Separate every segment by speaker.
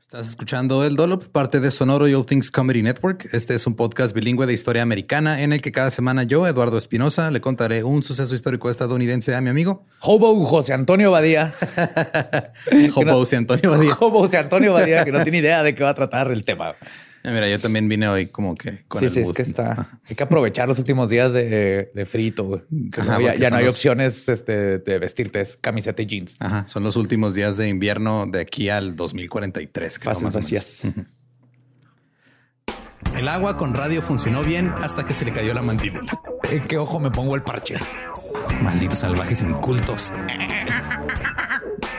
Speaker 1: Estás escuchando El Dolop, parte de Sonoro y All Things Comedy Network. Este es un podcast bilingüe de historia americana en el que cada semana yo, Eduardo Espinosa, le contaré un suceso histórico estadounidense a mi amigo.
Speaker 2: Hobo José Antonio Badía.
Speaker 1: Hobo José Antonio Badía.
Speaker 2: Hobo José Antonio Badía, que no tiene idea de qué va a tratar el tema.
Speaker 1: Eh, Mira, yo también vine hoy como que con
Speaker 2: sí,
Speaker 1: el
Speaker 2: sí, es que está. Hay que aprovechar los últimos días de, de frito. güey.
Speaker 1: Ajá,
Speaker 2: ya no hay
Speaker 1: los-
Speaker 2: opciones este, de vestirte es camiseta y jeans.
Speaker 1: Ajá, son los últimos días de invierno de aquí al 2043. creo,
Speaker 2: Fast and
Speaker 1: más o
Speaker 2: Furious.
Speaker 1: menos. El agua con radio funcionó bien hasta que se le cayó la mandíbula.
Speaker 2: ¿En qué ojo me pongo el parche?
Speaker 1: Malditos salvajes incultos.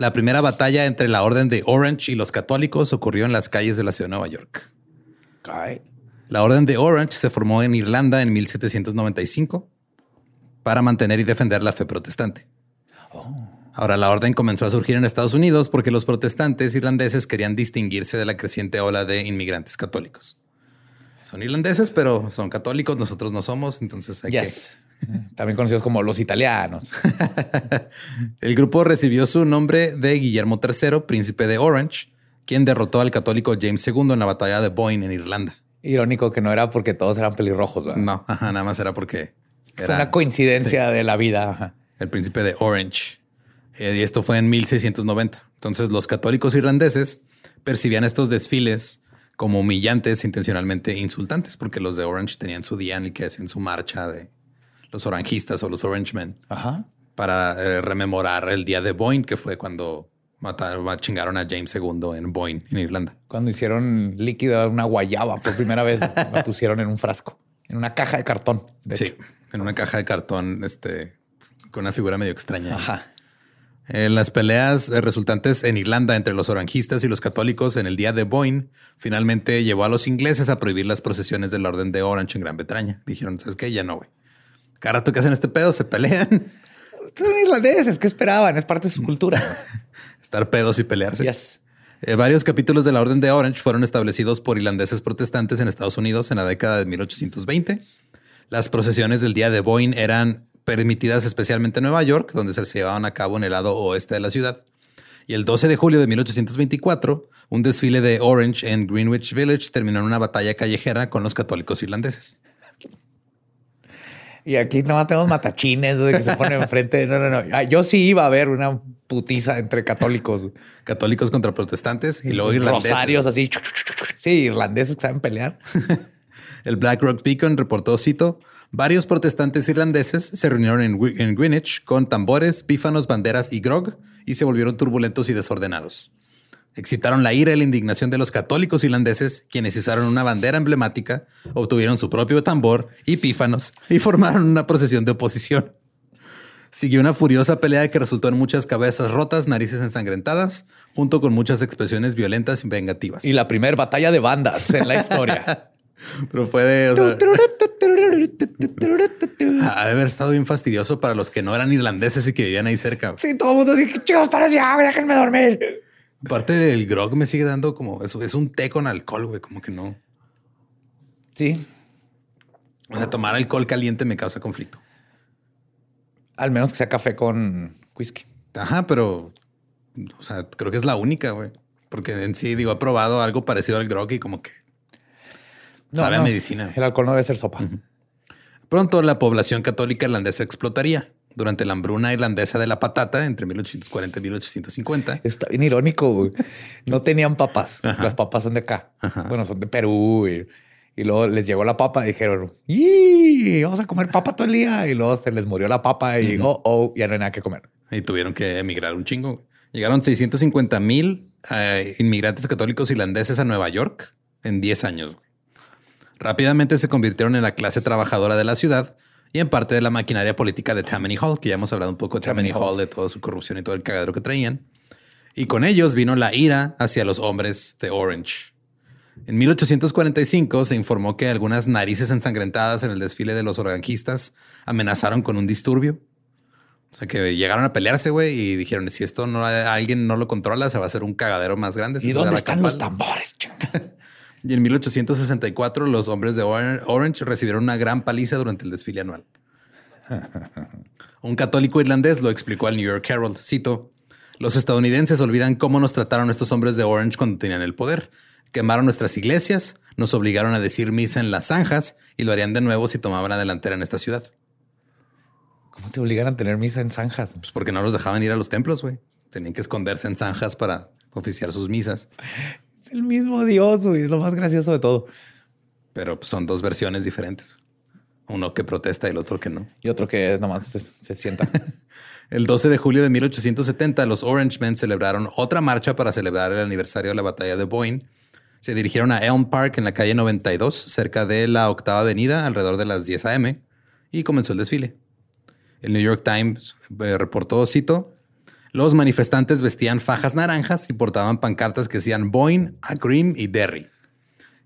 Speaker 1: La primera batalla entre la Orden de Orange y los católicos ocurrió en las calles de la ciudad de Nueva York. La Orden de Orange se formó en Irlanda en 1795 para mantener y defender la fe protestante. Ahora, la orden comenzó a surgir en Estados Unidos porque los protestantes irlandeses querían distinguirse de la creciente ola de inmigrantes católicos. Son irlandeses, pero son católicos, nosotros no somos, entonces hay
Speaker 2: Yes. También conocidos como los italianos.
Speaker 1: El grupo recibió su nombre de Guillermo III, príncipe de Orange, quien derrotó al católico James II en la batalla de Boyne en Irlanda.
Speaker 2: Irónico que no era porque todos eran pelirrojos. ¿verdad?
Speaker 1: No, ajá, nada más era porque
Speaker 2: Fue
Speaker 1: era
Speaker 2: una coincidencia de la vida. ajá.
Speaker 1: el príncipe de Orange. Eh, y esto fue en 1690. Entonces los católicos irlandeses percibían estos desfiles como humillantes, intencionalmente insultantes, porque los de Orange tenían su día en el que hacían su marcha de los orangistas o los Orange Men,
Speaker 2: Ajá.
Speaker 1: para eh, rememorar el día de Boyne, que fue cuando mataron, chingaron a James II en Boyne, en Irlanda.
Speaker 2: Cuando hicieron líquida una guayaba por primera vez, la pusieron en un frasco, en una caja de cartón. De
Speaker 1: sí,
Speaker 2: hecho.
Speaker 1: en una caja de cartón, este, con una figura medio extraña.
Speaker 2: Ajá.
Speaker 1: En las peleas eh, resultantes en Irlanda entre los orangistas y los católicos en el día de Boyne, finalmente llevó a los ingleses a prohibir las procesiones del Orden de Orange en Gran Bretaña. Dijeron, ¿sabes qué? Ya no, güey. Cada rato que hacen este pedo se pelean.
Speaker 2: Son irlandeses, ¿qué esperaban? Es parte de su cultura.
Speaker 1: Estar pedos y pelearse.
Speaker 2: Yes.
Speaker 1: Eh, varios capítulos de la Orden de Orange fueron establecidos por irlandeses protestantes en Estados Unidos en la década de 1820. Las procesiones del día de Boyne eran permitidas especialmente en Nueva York, donde se llevaban a cabo en el lado oeste de la ciudad. Y el 12 de julio de 1824, un desfile de Orange en Greenwich Village terminó en una batalla callejera con los católicos irlandeses.
Speaker 2: Y aquí nomás tenemos matachines güey, que se ponen enfrente. No, no, no. Ah, Yo sí iba a ver una putiza entre católicos.
Speaker 1: Católicos contra protestantes y luego irlandeses.
Speaker 2: Rosarios así. Sí, irlandeses que saben pelear.
Speaker 1: El Black Rock Beacon reportó, cito, varios protestantes irlandeses se reunieron en, en Greenwich con tambores, pífanos, banderas y grog y se volvieron turbulentos y desordenados. Excitaron la ira y la indignación de los católicos irlandeses, quienes izaron una bandera emblemática, obtuvieron su propio tambor y pífanos y formaron una procesión de oposición. Siguió una furiosa pelea que resultó en muchas cabezas rotas, narices ensangrentadas, junto con muchas expresiones violentas y vengativas.
Speaker 2: Y la primera batalla de bandas en la historia.
Speaker 1: Pero fue de... o sea, Ha de haber estado bien fastidioso para los que no eran irlandeses y que vivían ahí cerca.
Speaker 2: Sí, todo el mundo dice, ¿qué chicos están ya? Déjenme dormir.
Speaker 1: Aparte del grog me sigue dando como es, es un té con alcohol, güey, como que no.
Speaker 2: Sí,
Speaker 1: O sea, tomar alcohol caliente me causa conflicto.
Speaker 2: al menos que sea café con whisky.
Speaker 1: Ajá, pero o sea, creo que es la única, güey. Porque en sí, digo, he probado algo parecido al grog y como que
Speaker 2: No,
Speaker 1: sabe a medicina.
Speaker 2: El alcohol no debe ser sopa.
Speaker 1: Pronto la población católica irlandesa explotaría. Durante la hambruna irlandesa de la patata entre 1840 y 1850,
Speaker 2: Está bien irónico. güey. No tenían papas. Las papas son de acá. Bueno, son de Perú. Y, y luego les llegó la papa y dijeron, ¡y! Vamos a comer papa todo el día. Y luego se les murió la papa y, oh, oh, ya no hay nada que comer.
Speaker 1: y tuvieron que emigrar un chingo. Llegaron 650 mil eh, inmigrantes católicos irlandeses a Nueva York en 10 años. Rápidamente se convirtieron en la clase trabajadora de la ciudad y en parte de la maquinaria política de Tammany Hall, que ya hemos hablado un poco de Tammany Hall, de toda su corrupción y todo el cagadero que traían. Y con ellos vino la ira hacia los hombres de Orange. En 1845 se informó que algunas narices ensangrentadas en el desfile de los orangistas amenazaron con un disturbio. O sea, que llegaron a pelearse, güey, y dijeron, si esto no alguien no lo controla, se va a hacer un cagadero más grande.
Speaker 2: ¿Y dónde están los tambores? chinga?
Speaker 1: Y en 1864 los hombres de Oran- Orange recibieron una gran paliza durante el desfile anual. Un católico irlandés lo explicó al New York Herald. Cito, los estadounidenses olvidan cómo nos trataron estos hombres de Orange cuando tenían el poder. Quemaron nuestras iglesias, nos obligaron a decir misa en las zanjas y lo harían de nuevo si tomaban la delantera en esta ciudad.
Speaker 2: ¿Cómo te obligan a tener misa en zanjas?
Speaker 1: Pues porque no los dejaban ir a los templos, güey. Tenían que esconderse en zanjas para oficiar sus misas.
Speaker 2: Es el mismo Dios, güey. Es lo más gracioso de todo.
Speaker 1: Pero son dos versiones diferentes. Uno que protesta y el otro que no.
Speaker 2: Y otro que nomás se, se sienta.
Speaker 1: El 12 de julio de 1870, los Orangemen celebraron otra marcha para celebrar el aniversario de la batalla de Boyne. Se dirigieron a Elm Park en la calle 92, cerca de la octava avenida, alrededor de las 10 a.m., y comenzó el desfile. El New York Times eh, reportó, cito, los manifestantes vestían fajas naranjas y portaban pancartas que decían Boyne, Agrim y Derry,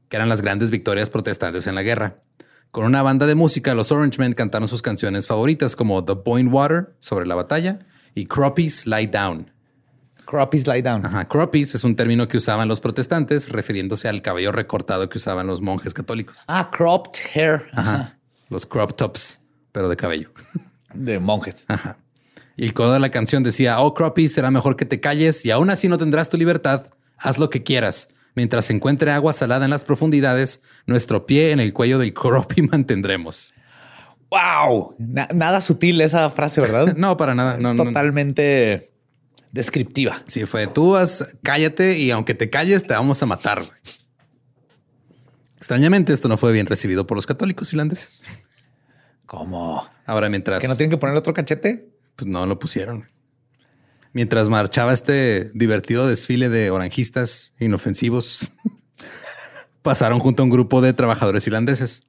Speaker 1: que eran las grandes victorias protestantes en la guerra. Con una banda de música, los Orangemen cantaron sus canciones favoritas como The Boyne Water, sobre la batalla, y Croppies Lie Down.
Speaker 2: Croppies lie down.
Speaker 1: Ajá, Croppies es un término que usaban los protestantes refiriéndose al cabello recortado que usaban los monjes católicos.
Speaker 2: Ah, cropped hair.
Speaker 1: Ajá. Los crop tops, pero de cabello.
Speaker 2: De monjes.
Speaker 1: Ajá. Y el codo de la canción decía, oh Croppies, será mejor que te calles y aún así no tendrás tu libertad. Haz lo que quieras. Mientras se encuentre agua salada en las profundidades, nuestro pie en el cuello del Croppy mantendremos.
Speaker 2: Wow. Na- nada sutil esa frase, ¿verdad?
Speaker 1: No, para nada. No.
Speaker 2: Totalmente descriptiva.
Speaker 1: Sí, fue tú haz- cállate y aunque te calles, te vamos a matar. Extrañamente, esto no fue bien recibido por los católicos irlandeses.
Speaker 2: ¿Cómo?
Speaker 1: Ahora, mientras.
Speaker 2: ¿Que no tienen que poner otro cachete?
Speaker 1: Pues no lo pusieron. Mientras marchaba este divertido desfile de oranjistas inofensivos, pasaron junto a un grupo de trabajadores irlandeses.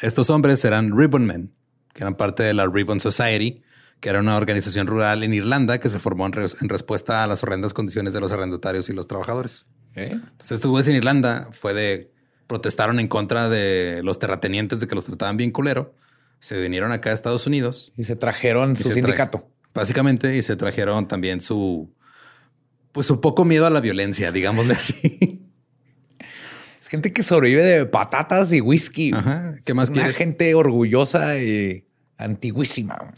Speaker 1: Estos hombres eran Ribbonmen, que eran parte de la Ribbon Society, que era una organización rural en Irlanda que se formó en, respuesta a las horrendas condiciones de los arrendatarios y los trabajadores. Entonces, estos güeyes en Irlanda fue de protestaron en contra de los terratenientes de que los trataban bien culero. Se vinieron acá a Estados Unidos
Speaker 2: y se trajeron su sindicato.
Speaker 1: Básicamente, y se trajeron también su, pues su poco miedo a la violencia, digámosle así.
Speaker 2: Es gente que sobrevive de patatas y whisky.
Speaker 1: Ajá. ¿Qué más
Speaker 2: Una gente orgullosa y antiguísima.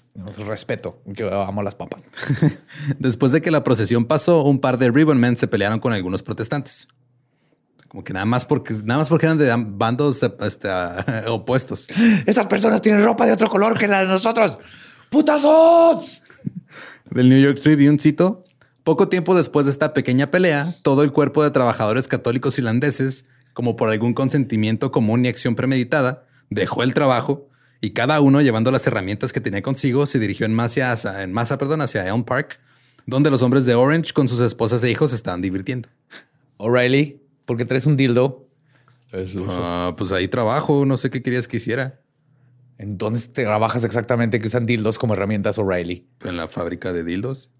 Speaker 2: Respeto, que amo las papas.
Speaker 1: Después de que la procesión pasó, un par de Ribbonmen se pelearon con algunos protestantes. Como que nada más porque nada más porque eran de bandos este, opuestos.
Speaker 2: Esas personas tienen ropa de otro color que la de nosotros. ¡Putazos!
Speaker 1: Del New York Tribune cito. Poco tiempo después de esta pequeña pelea, todo el cuerpo de trabajadores católicos irlandeses, como por algún consentimiento común y acción premeditada, dejó el trabajo y cada uno llevando las herramientas que tenía consigo se dirigió en masa, en masa perdón, hacia Elm Park, donde los hombres de Orange con sus esposas e hijos estaban divirtiendo.
Speaker 2: O'Reilly, ¿por qué traes un dildo?
Speaker 1: Ah, pues ahí trabajo, no sé qué querías que hiciera.
Speaker 2: ¿En dónde trabajas exactamente que usan dildos como herramientas O'Reilly?
Speaker 1: En la fábrica de dildos.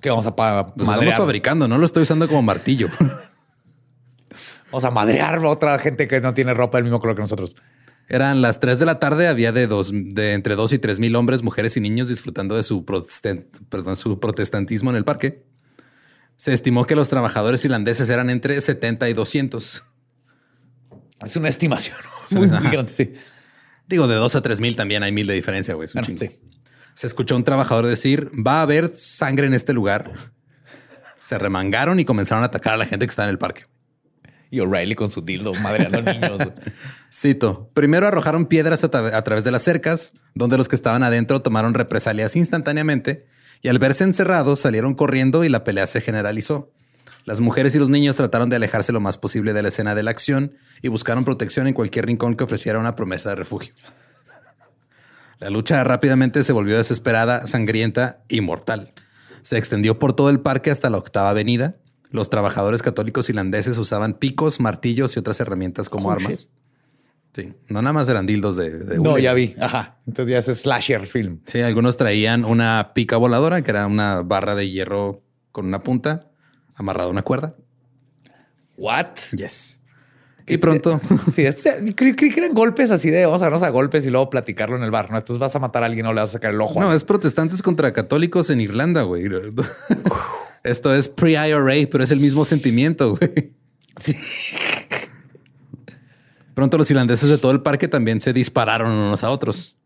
Speaker 2: Que vamos a
Speaker 1: Los estamos fabricando, no lo estoy usando como martillo.
Speaker 2: vamos a madrear a otra gente que no tiene ropa del mismo color que nosotros.
Speaker 1: Eran las 3 de la tarde, había de, dos, de entre 2 y 3 mil hombres, mujeres y niños disfrutando de su, perdón, su protestantismo en el parque. Se estimó que los trabajadores irlandeses eran entre 70 y 200.
Speaker 2: Es una estimación muy, grande, sí.
Speaker 1: Digo, de 2 a 3 mil también hay mil de diferencia, güey. Se escuchó un trabajador decir, va a haber sangre en este lugar. Se remangaron y comenzaron a atacar a la gente que está en el parque.
Speaker 2: Y O'Reilly con su dildo madre a los niños.
Speaker 1: Cito. Primero arrojaron piedras a, través de las cercas, donde los que estaban adentro tomaron represalias instantáneamente y al verse encerrados salieron corriendo y la pelea se generalizó. Las mujeres y los niños trataron de alejarse lo más posible de la escena de la acción y buscaron protección en cualquier rincón que ofreciera una promesa de refugio. La lucha rápidamente se volvió desesperada, sangrienta y mortal. Se extendió por todo el parque hasta la octava avenida. Los trabajadores católicos irlandeses usaban picos, martillos y otras herramientas como oh, armas. Sí, no nada más eran dildos de,
Speaker 2: No, ya vi. Ajá. Entonces ya es slasher film.
Speaker 1: Sí, algunos traían una pica voladora, que era una barra de hierro con una punta amarrada a una cuerda.
Speaker 2: What?
Speaker 1: Yes. Y pronto.
Speaker 2: Sí, creí, que eran golpes así de vamos a darnos a golpes y luego platicarlo en el bar. No, entonces vas a matar a alguien o le vas a sacar el ojo.
Speaker 1: No, es protestantes contra católicos en Irlanda, güey. Esto es pre-IRA, pero es el mismo sentimiento, güey. Sí. Pronto los irlandeses de todo el parque también se dispararon unos a otros.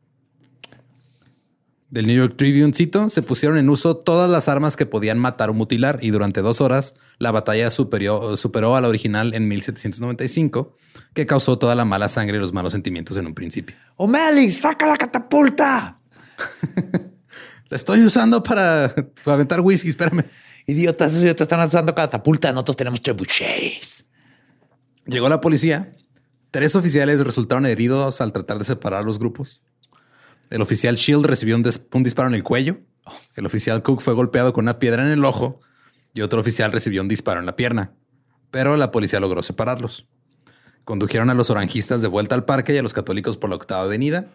Speaker 1: Del New York Tribune cito, se pusieron en uso todas las armas que podían matar o mutilar y durante dos horas la batalla superó a la original en 1795, que causó toda la mala sangre y los malos sentimientos en un principio.
Speaker 2: O'Malley, saca la catapulta.
Speaker 1: la estoy usando para, aventar whisky, espérame.
Speaker 2: Idiotas, esos idiotas están usando catapulta, nosotros tenemos trebuchets.
Speaker 1: Llegó la policía Tres oficiales resultaron heridos al tratar de separar los grupos. El oficial Shield recibió un, disparo en el cuello. El oficial Cook fue golpeado con una piedra en el ojo y otro oficial recibió un disparo en la pierna. Pero la policía logró separarlos. Condujeron a los oranjistas de vuelta al parque y a los católicos por la octava avenida.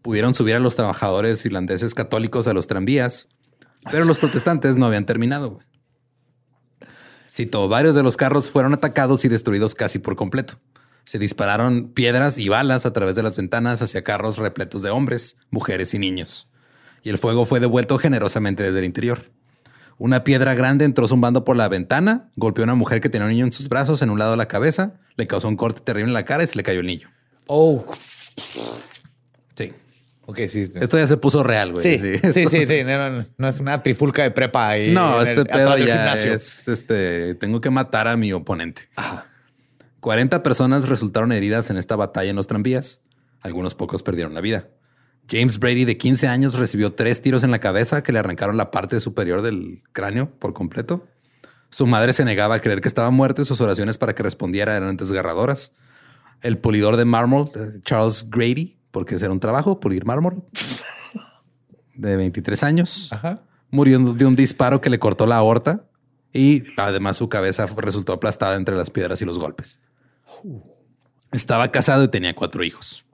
Speaker 1: Pudieron subir a los trabajadores irlandeses católicos a los tranvías, pero los protestantes no habían terminado. Cito, varios de los carros fueron atacados y destruidos casi por completo se dispararon piedras y balas a través de las ventanas hacia carros repletos de hombres, mujeres y niños. Y el fuego fue devuelto generosamente desde el interior. Una piedra grande entró zumbando por la ventana, golpeó a una mujer que tenía un niño en sus brazos en un lado de la cabeza, le causó un corte terrible en la cara y se le cayó el niño.
Speaker 2: Oh.
Speaker 1: Sí.
Speaker 2: Ok, sí.
Speaker 1: Esto ya se puso real, güey.
Speaker 2: Sí, sí, sí. No, es una trifulca de prepa ahí.
Speaker 1: No, este pedo ya es, este, tengo que matar a mi oponente. Ajá. 40 personas resultaron heridas en esta batalla en los tranvías. Algunos pocos perdieron la vida. James Brady, de 15 años, recibió tres tiros en la cabeza que le arrancaron la parte superior del cráneo por completo. Su madre se negaba a creer que estaba muerto y sus oraciones para que respondiera eran desgarradoras. El polidor de mármol, Charles Grady, porque ese era un trabajo, pulir mármol, de 23 años. Murió de un disparo que le cortó la aorta y además su cabeza resultó aplastada entre las piedras y los golpes. Estaba casado y tenía cuatro hijos.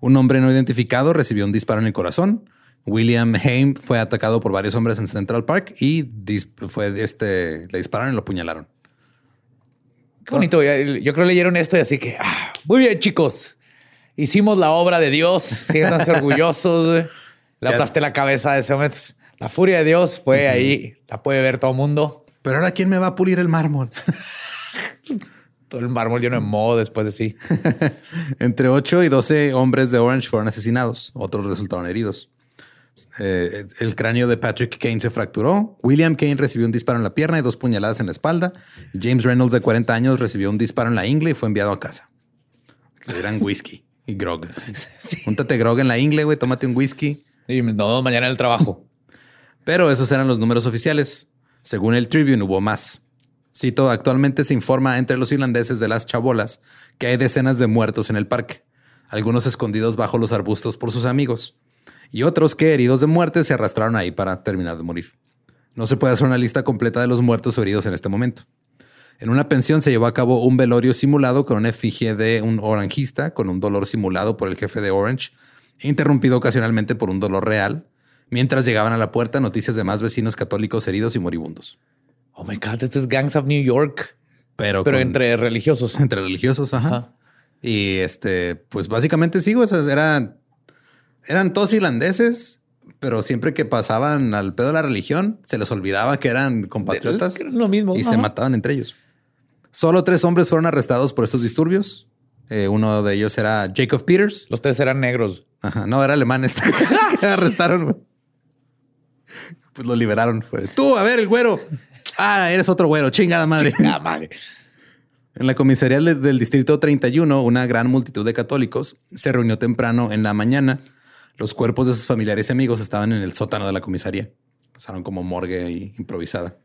Speaker 1: Un hombre no identificado recibió un disparo en el corazón. William Haim fue atacado por varios hombres en Central Park y fue este, le dispararon y lo apuñalaron.
Speaker 2: Qué bonito. Yo creo que leyeron esto y así que, ah, muy bien, chicos. Hicimos la obra de Dios. Siéntanse orgullosos. Le aplasté la cabeza de ese hombre. La furia de Dios fue ahí. La puede ver todo el mundo.
Speaker 1: Pero ahora, ¿quién me va a pulir el mármol?
Speaker 2: todo el mármol lleno de moho después de sí.
Speaker 1: Entre 8 y 12 hombres de Orange fueron asesinados. Otros resultaron heridos. Eh, el cráneo de Patrick Kane se fracturó. William Kane recibió un disparo en la pierna y dos puñaladas en la espalda. James Reynolds, de 40 años, recibió un disparo en la ingle y fue enviado a casa. Le dieran whisky y grog. Júntate grog en la ingle, güey, tómate un whisky.
Speaker 2: Y no, mañana en el trabajo.
Speaker 1: Pero esos eran los números oficiales. Según el Tribune hubo más. Cito, actualmente se informa entre los irlandeses de las chabolas que hay decenas de muertos en el parque, algunos escondidos bajo los arbustos por sus amigos, y otros que, heridos de muerte, se arrastraron ahí para terminar de morir. No se puede hacer una lista completa de los muertos o heridos en este momento. En una pensión se llevó a cabo un velorio simulado con una efigie de un oranjista con un dolor simulado por el jefe de Orange, interrumpido ocasionalmente por un dolor real, mientras llegaban a la puerta noticias de más vecinos católicos heridos y moribundos.
Speaker 2: Oh my God, esto es Gangs of New York.
Speaker 1: Pero,
Speaker 2: pero entre religiosos.
Speaker 1: Entre religiosos, ajá. Y este, pues básicamente sí, esas eran, eran todos irlandeses, pero siempre que pasaban al pedo de la religión, se les olvidaba que eran compatriotas.
Speaker 2: lo mismo.
Speaker 1: Y se mataban entre ellos. Solo tres hombres fueron arrestados por estos disturbios. Eh, uno de ellos era Jacob Peters.
Speaker 2: Los tres eran negros.
Speaker 1: Ajá, no, era alemán este que arrestaron. Pues lo liberaron. Fue tú, a ver, el güero. Ah, eres otro güero. Chingada madre.
Speaker 2: Chingada madre.
Speaker 1: En la comisaría del distrito 31, una gran multitud de católicos se reunió temprano en la mañana. Los cuerpos de sus familiares y amigos estaban en el sótano de la comisaría. Pasaron como morgue improvisada.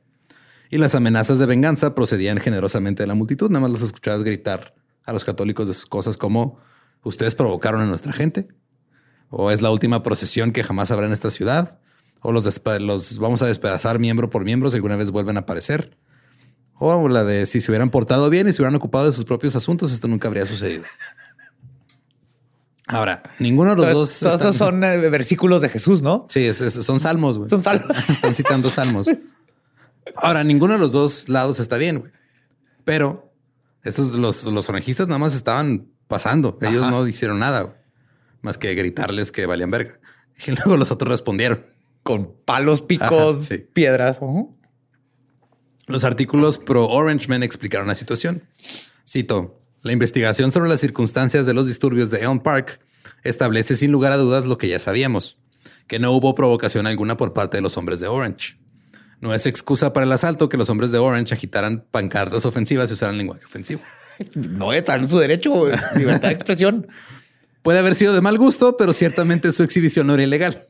Speaker 1: Y las amenazas de venganza procedían generosamente de la multitud. Nada más los escuchabas gritar a los católicos de cosas como ustedes provocaron a nuestra gente o es la última procesión que jamás habrá en esta ciudad, o los, los vamos a despedazar miembro por miembro si alguna vez vuelven a aparecer, o la de si se hubieran portado bien y se hubieran ocupado de sus propios asuntos, esto nunca habría sucedido. Ahora, ninguno de los dos.
Speaker 2: Todos esos son eh, versículos de Jesús, ¿no?
Speaker 1: Sí, son salmos.
Speaker 2: Son salmos.
Speaker 1: Están citando salmos. Ahora, ninguno de los dos lados está bien, güey. Pero estos, los, los nada más estaban pasando. Ellos no hicieron nada más que gritarles que valían verga. Y luego los otros respondieron
Speaker 2: con palos, picos, piedras.
Speaker 1: Los artículos pro Orange Men explicaron la situación. Cito, la investigación sobre las circunstancias de los disturbios de Elm Park establece sin lugar a dudas lo que ya sabíamos, que no hubo provocación alguna por parte de los hombres de Orange. No es excusa para el asalto que los hombres de Orange agitaran pancartas ofensivas y usaran lenguaje ofensivo.
Speaker 2: No está en su derecho, libertad de expresión.
Speaker 1: Puede haber sido de mal gusto, pero ciertamente su exhibición no era ilegal.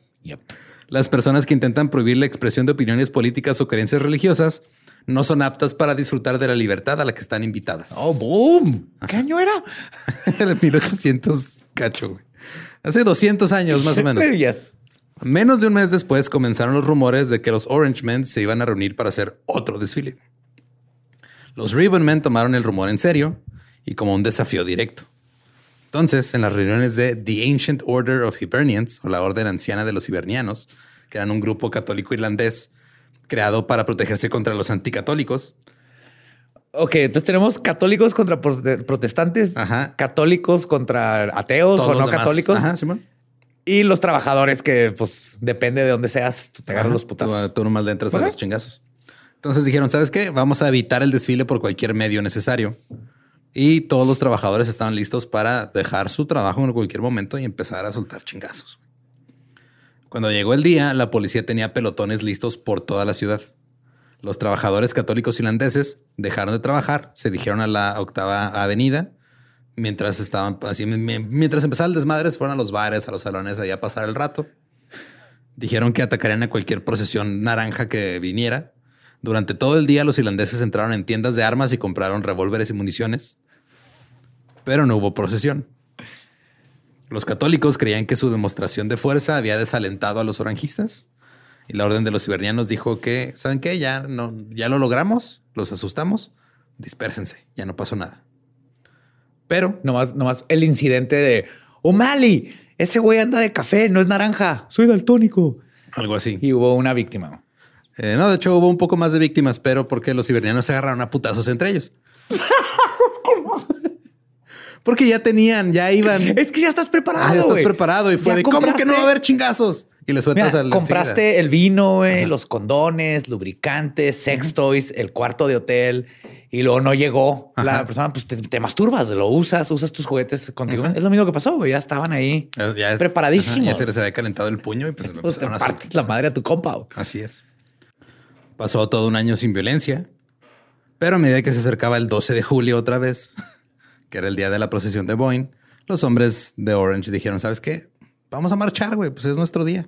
Speaker 1: Las personas que intentan prohibir la expresión de opiniones políticas o creencias religiosas no son aptas para disfrutar de la libertad a la que están invitadas.
Speaker 2: Oh, boom. ¿Qué año era?
Speaker 1: el 1800 cacho. Hace 200 años más o menos. Menos de un mes después comenzaron los rumores de que los Orange Men se iban a reunir para hacer otro desfile. Los Ribbon Men tomaron el rumor en serio y como un desafío directo. Entonces, en las reuniones de The Ancient Order of Hibernians, o la Orden Anciana de los Hibernianos, que eran un grupo católico irlandés creado para protegerse contra los anticatólicos.
Speaker 2: Ok, entonces tenemos católicos contra protestantes, católicos contra ateos o no católicos. Y los trabajadores que, pues, depende de dónde seas, tú te agarras los putas.
Speaker 1: Tú, nomás le entras a los chingazos. Entonces dijeron, ¿sabes qué? Vamos a evitar el desfile por cualquier medio necesario. Y todos los trabajadores estaban listos para dejar su trabajo en cualquier momento y empezar a soltar chingazos. Cuando llegó el día, la policía tenía pelotones listos por toda la ciudad. Los trabajadores católicos irlandeses dejaron de trabajar, se dijeron a la octava avenida, mientras estaban así, mientras empezaba el desmadre, fueron a los bares, a los salones, allá a pasar el rato. Dijeron que atacarían a cualquier procesión naranja que viniera. Durante todo el día, los irlandeses entraron en tiendas de armas y compraron revólveres y municiones pero no hubo procesión. Los católicos creían que su demostración de fuerza había desalentado a los orangistas y la orden de los cibernianos dijo que, ¿saben qué? Ya, no, ya lo logramos, los asustamos, dispérsense, ya no pasó nada. Pero...
Speaker 2: Nomás, nomás el incidente de O'Malley, ese güey anda de café, no es naranja, soy daltónico.
Speaker 1: Algo así.
Speaker 2: Y hubo una víctima.
Speaker 1: Eh, no, de hecho hubo un poco más de víctimas, pero porque los cibernianos se agarraron a putazos entre ellos. porque ya tenían, ya iban.
Speaker 2: Es que ya estás preparado.
Speaker 1: ya estás preparado y fue de cómo que no va a haber chingazos. Y le sueltas al.
Speaker 2: Compraste el vino, los condones, lubricantes, sex toys, el cuarto de hotel y luego no llegó la persona, pues te, masturbas, lo usas, usas tus juguetes contigo. Es lo mismo que pasó, güey. Ya estaban ahí ya preparadísimos.
Speaker 1: ya se les había calentado el puño y pues,
Speaker 2: pues la madre a tu compa.
Speaker 1: Así es. Pasó todo un año sin violencia, pero a medida que se acercaba el 12 de julio otra vez, que era el día de la procesión de Boeing, los hombres de Orange dijeron, ¿sabes qué? Vamos a marchar, güey, pues es nuestro día.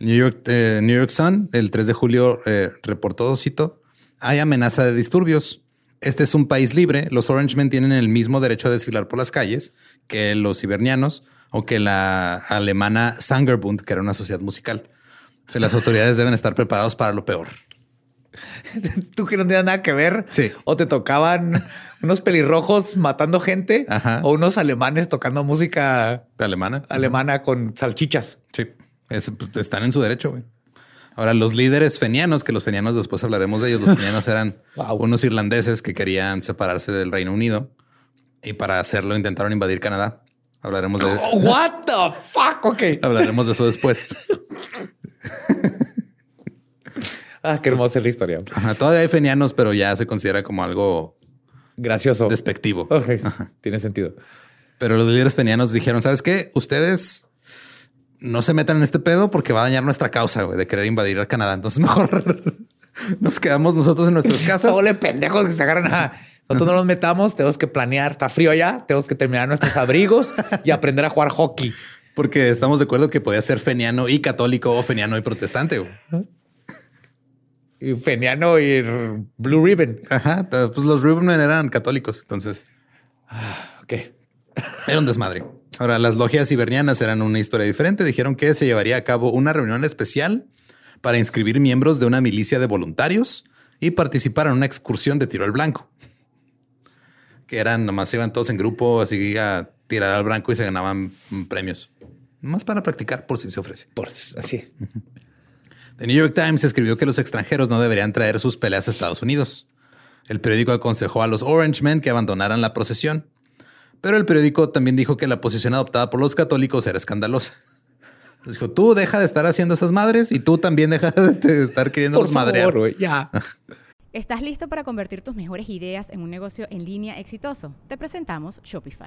Speaker 1: New York, eh, Sun, el 3 de julio, eh, reportó, cito, hay amenaza de disturbios. Este es un país libre. Los Orangemen tienen el mismo derecho a desfilar por las calles que los cibernianos o que la alemana Sangerbund, que era una sociedad musical. las autoridades deben estar preparados para lo peor.
Speaker 2: Tú que no tenías nada que ver.
Speaker 1: Sí.
Speaker 2: O te tocaban unos pelirrojos matando gente o unos alemanes tocando música
Speaker 1: alemana.
Speaker 2: Alemana con salchichas.
Speaker 1: Sí. Pues, están en su derecho, güey. Ahora, los líderes fenianos, que los fenianos después hablaremos de ellos, los fenianos eran unos irlandeses que querían separarse del Reino Unido y para hacerlo intentaron invadir Canadá. Hablaremos de...
Speaker 2: Oh, what the fuck? Ok.
Speaker 1: Hablaremos de eso después.
Speaker 2: Ah, qué hermosa la historia.
Speaker 1: todavía hay fenianos, pero ya se considera como algo
Speaker 2: gracioso,
Speaker 1: despectivo.
Speaker 2: Tiene sentido.
Speaker 1: Pero los líderes fenianos dijeron, ¿sabes qué? Ustedes no se metan en este pedo porque va a dañar nuestra causa de querer invadir a Canadá. Entonces mejor nos quedamos nosotros en nuestras casas.
Speaker 2: Solo pendejos que se agarran a nosotros no nos metamos, tenemos que planear, está frío allá, tenemos que terminar nuestros abrigos y aprender a jugar hockey.
Speaker 1: Porque estamos de acuerdo que podía ser feniano y católico o feniano y protestante.
Speaker 2: Y feniano y Blue Ribbon.
Speaker 1: Ajá, pues los Ribbonmen eran católicos, entonces.
Speaker 2: Ah, ok.
Speaker 1: Era un desmadre. Ahora, las logias hibernianas eran una historia diferente. Dijeron que se llevaría a cabo una reunión especial para inscribir miembros de una milicia de voluntarios y participar en una excursión de tiro al blanco. Que eran, nomás iban todos en grupo así a tirar al blanco y se ganaban premios. Más para practicar por si se ofrece.
Speaker 2: Por así.
Speaker 1: The New York Times escribió que los extranjeros no deberían traer sus peleas a Estados Unidos. El periódico aconsejó a los Orange Men que abandonaran la procesión. Pero el periódico también dijo que la posición adoptada por los católicos era escandalosa. Les dijo, tú deja de estar haciendo esas madres y tú también deja de estar queriendo los madrear.
Speaker 2: ya.
Speaker 3: ¿Estás listo para convertir tus mejores ideas en un negocio en línea exitoso? Te presentamos Shopify.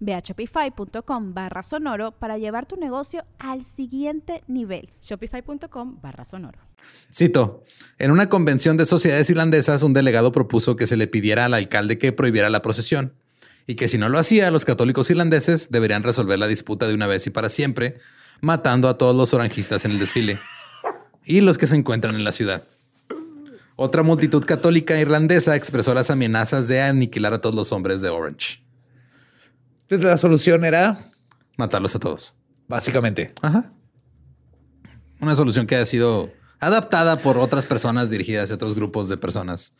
Speaker 4: Ve a shopify.com barra sonoro para llevar tu negocio al siguiente nivel.
Speaker 3: Shopify.com barra sonoro.
Speaker 1: Cito, en una convención de sociedades irlandesas, un delegado propuso que se le pidiera al alcalde que prohibiera la procesión y que si no lo hacía, los católicos irlandeses deberían resolver la disputa de una vez y para siempre, matando a todos los orangistas en el desfile y los que se encuentran en la ciudad. Otra multitud católica irlandesa expresó las amenazas de aniquilar a todos los hombres de Orange.
Speaker 2: Entonces la solución era
Speaker 1: matarlos a todos.
Speaker 2: Básicamente.
Speaker 1: Ajá. Una solución que ha sido adaptada por otras personas dirigidas a otros grupos de personas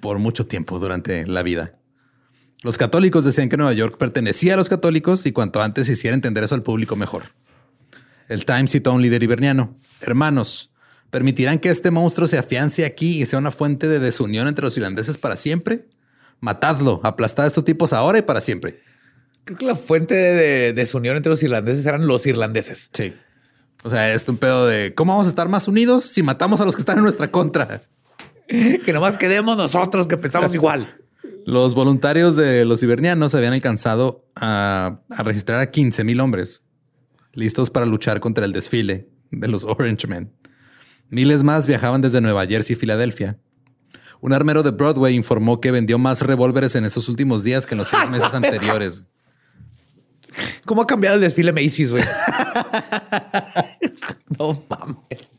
Speaker 1: por mucho tiempo durante la vida. Los católicos decían que Nueva York pertenecía a los católicos y cuanto antes hiciera entender eso al público mejor. El Times citó a un líder hiberniano. Hermanos, ¿permitirán que este monstruo se afiance aquí y sea una fuente de desunión entre los irlandeses para siempre? Matadlo, aplastad a estos tipos ahora y para siempre.
Speaker 2: Creo que la fuente de desunión entre los irlandeses eran los irlandeses.
Speaker 1: Sí. O sea, es un pedo de cómo vamos a estar más unidos si matamos a los que están en nuestra contra.
Speaker 2: que nomás quedemos nosotros que pensamos igual.
Speaker 1: Los voluntarios de los hibernianos habían alcanzado a, a registrar a 15 mil hombres listos para luchar contra el desfile de los Orange Men. Miles más viajaban desde Nueva Jersey y Filadelfia. Un armero de Broadway informó que vendió más revólveres en esos últimos días que en los seis meses anteriores.
Speaker 2: ¿Cómo ha cambiado el desfile Macy's, güey? no mames.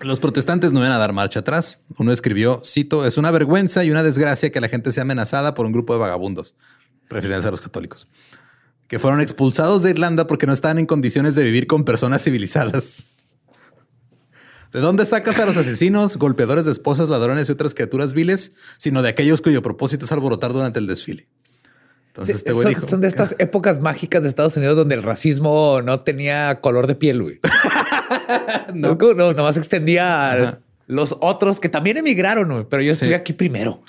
Speaker 1: Los protestantes no iban a dar marcha atrás. Uno escribió, cito, es una vergüenza y una desgracia que la gente sea amenazada por un grupo de vagabundos, refiriéndose a los católicos, que fueron expulsados de Irlanda porque no estaban en condiciones de vivir con personas civilizadas. ¿De dónde sacas a los asesinos, golpeadores de esposas, ladrones y otras criaturas viles, sino de aquellos cuyo propósito es alborotar durante el desfile?
Speaker 2: Entonces este güey dijo, son de estas épocas mágicas de Estados Unidos donde el racismo no tenía color de piel, güey. no. no, nomás extendía a los otros que también emigraron, pero yo estoy aquí primero.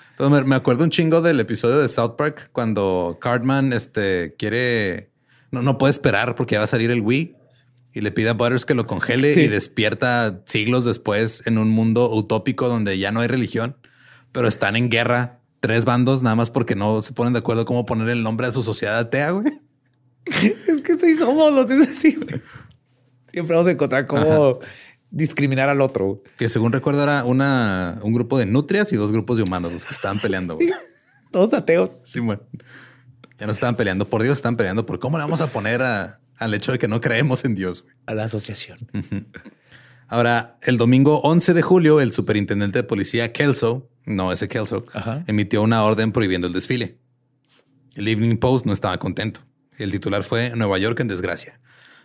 Speaker 1: me acuerdo un chingo del episodio de South Park cuando Cartman este, quiere, no, no puede esperar porque ya va a salir el Wii y le pide a Butters que lo congele y despierta siglos después en un mundo utópico donde ya no hay religión, pero están en guerra tres bandos nada más porque no se ponen de acuerdo cómo poner el nombre a su sociedad atea, güey.
Speaker 2: es que sí somos los así, güey. Siempre vamos a encontrar cómo discriminar al otro.
Speaker 1: Que según recuerdo era una, un grupo de nutrias y dos grupos de humanos los que estaban peleando. Güey.
Speaker 2: Todos ateos.
Speaker 1: Sí, bueno. Ya no estaban peleando por Dios, estaban peleando por cómo le vamos a poner al hecho de que no creemos en Dios.
Speaker 2: A la asociación.
Speaker 1: Ahora, el domingo 11 de julio, el superintendente de policía Kelso, no ese Kelso, emitió una orden prohibiendo el desfile. El Evening Post no estaba contento. El titular fue Nueva York en desgracia.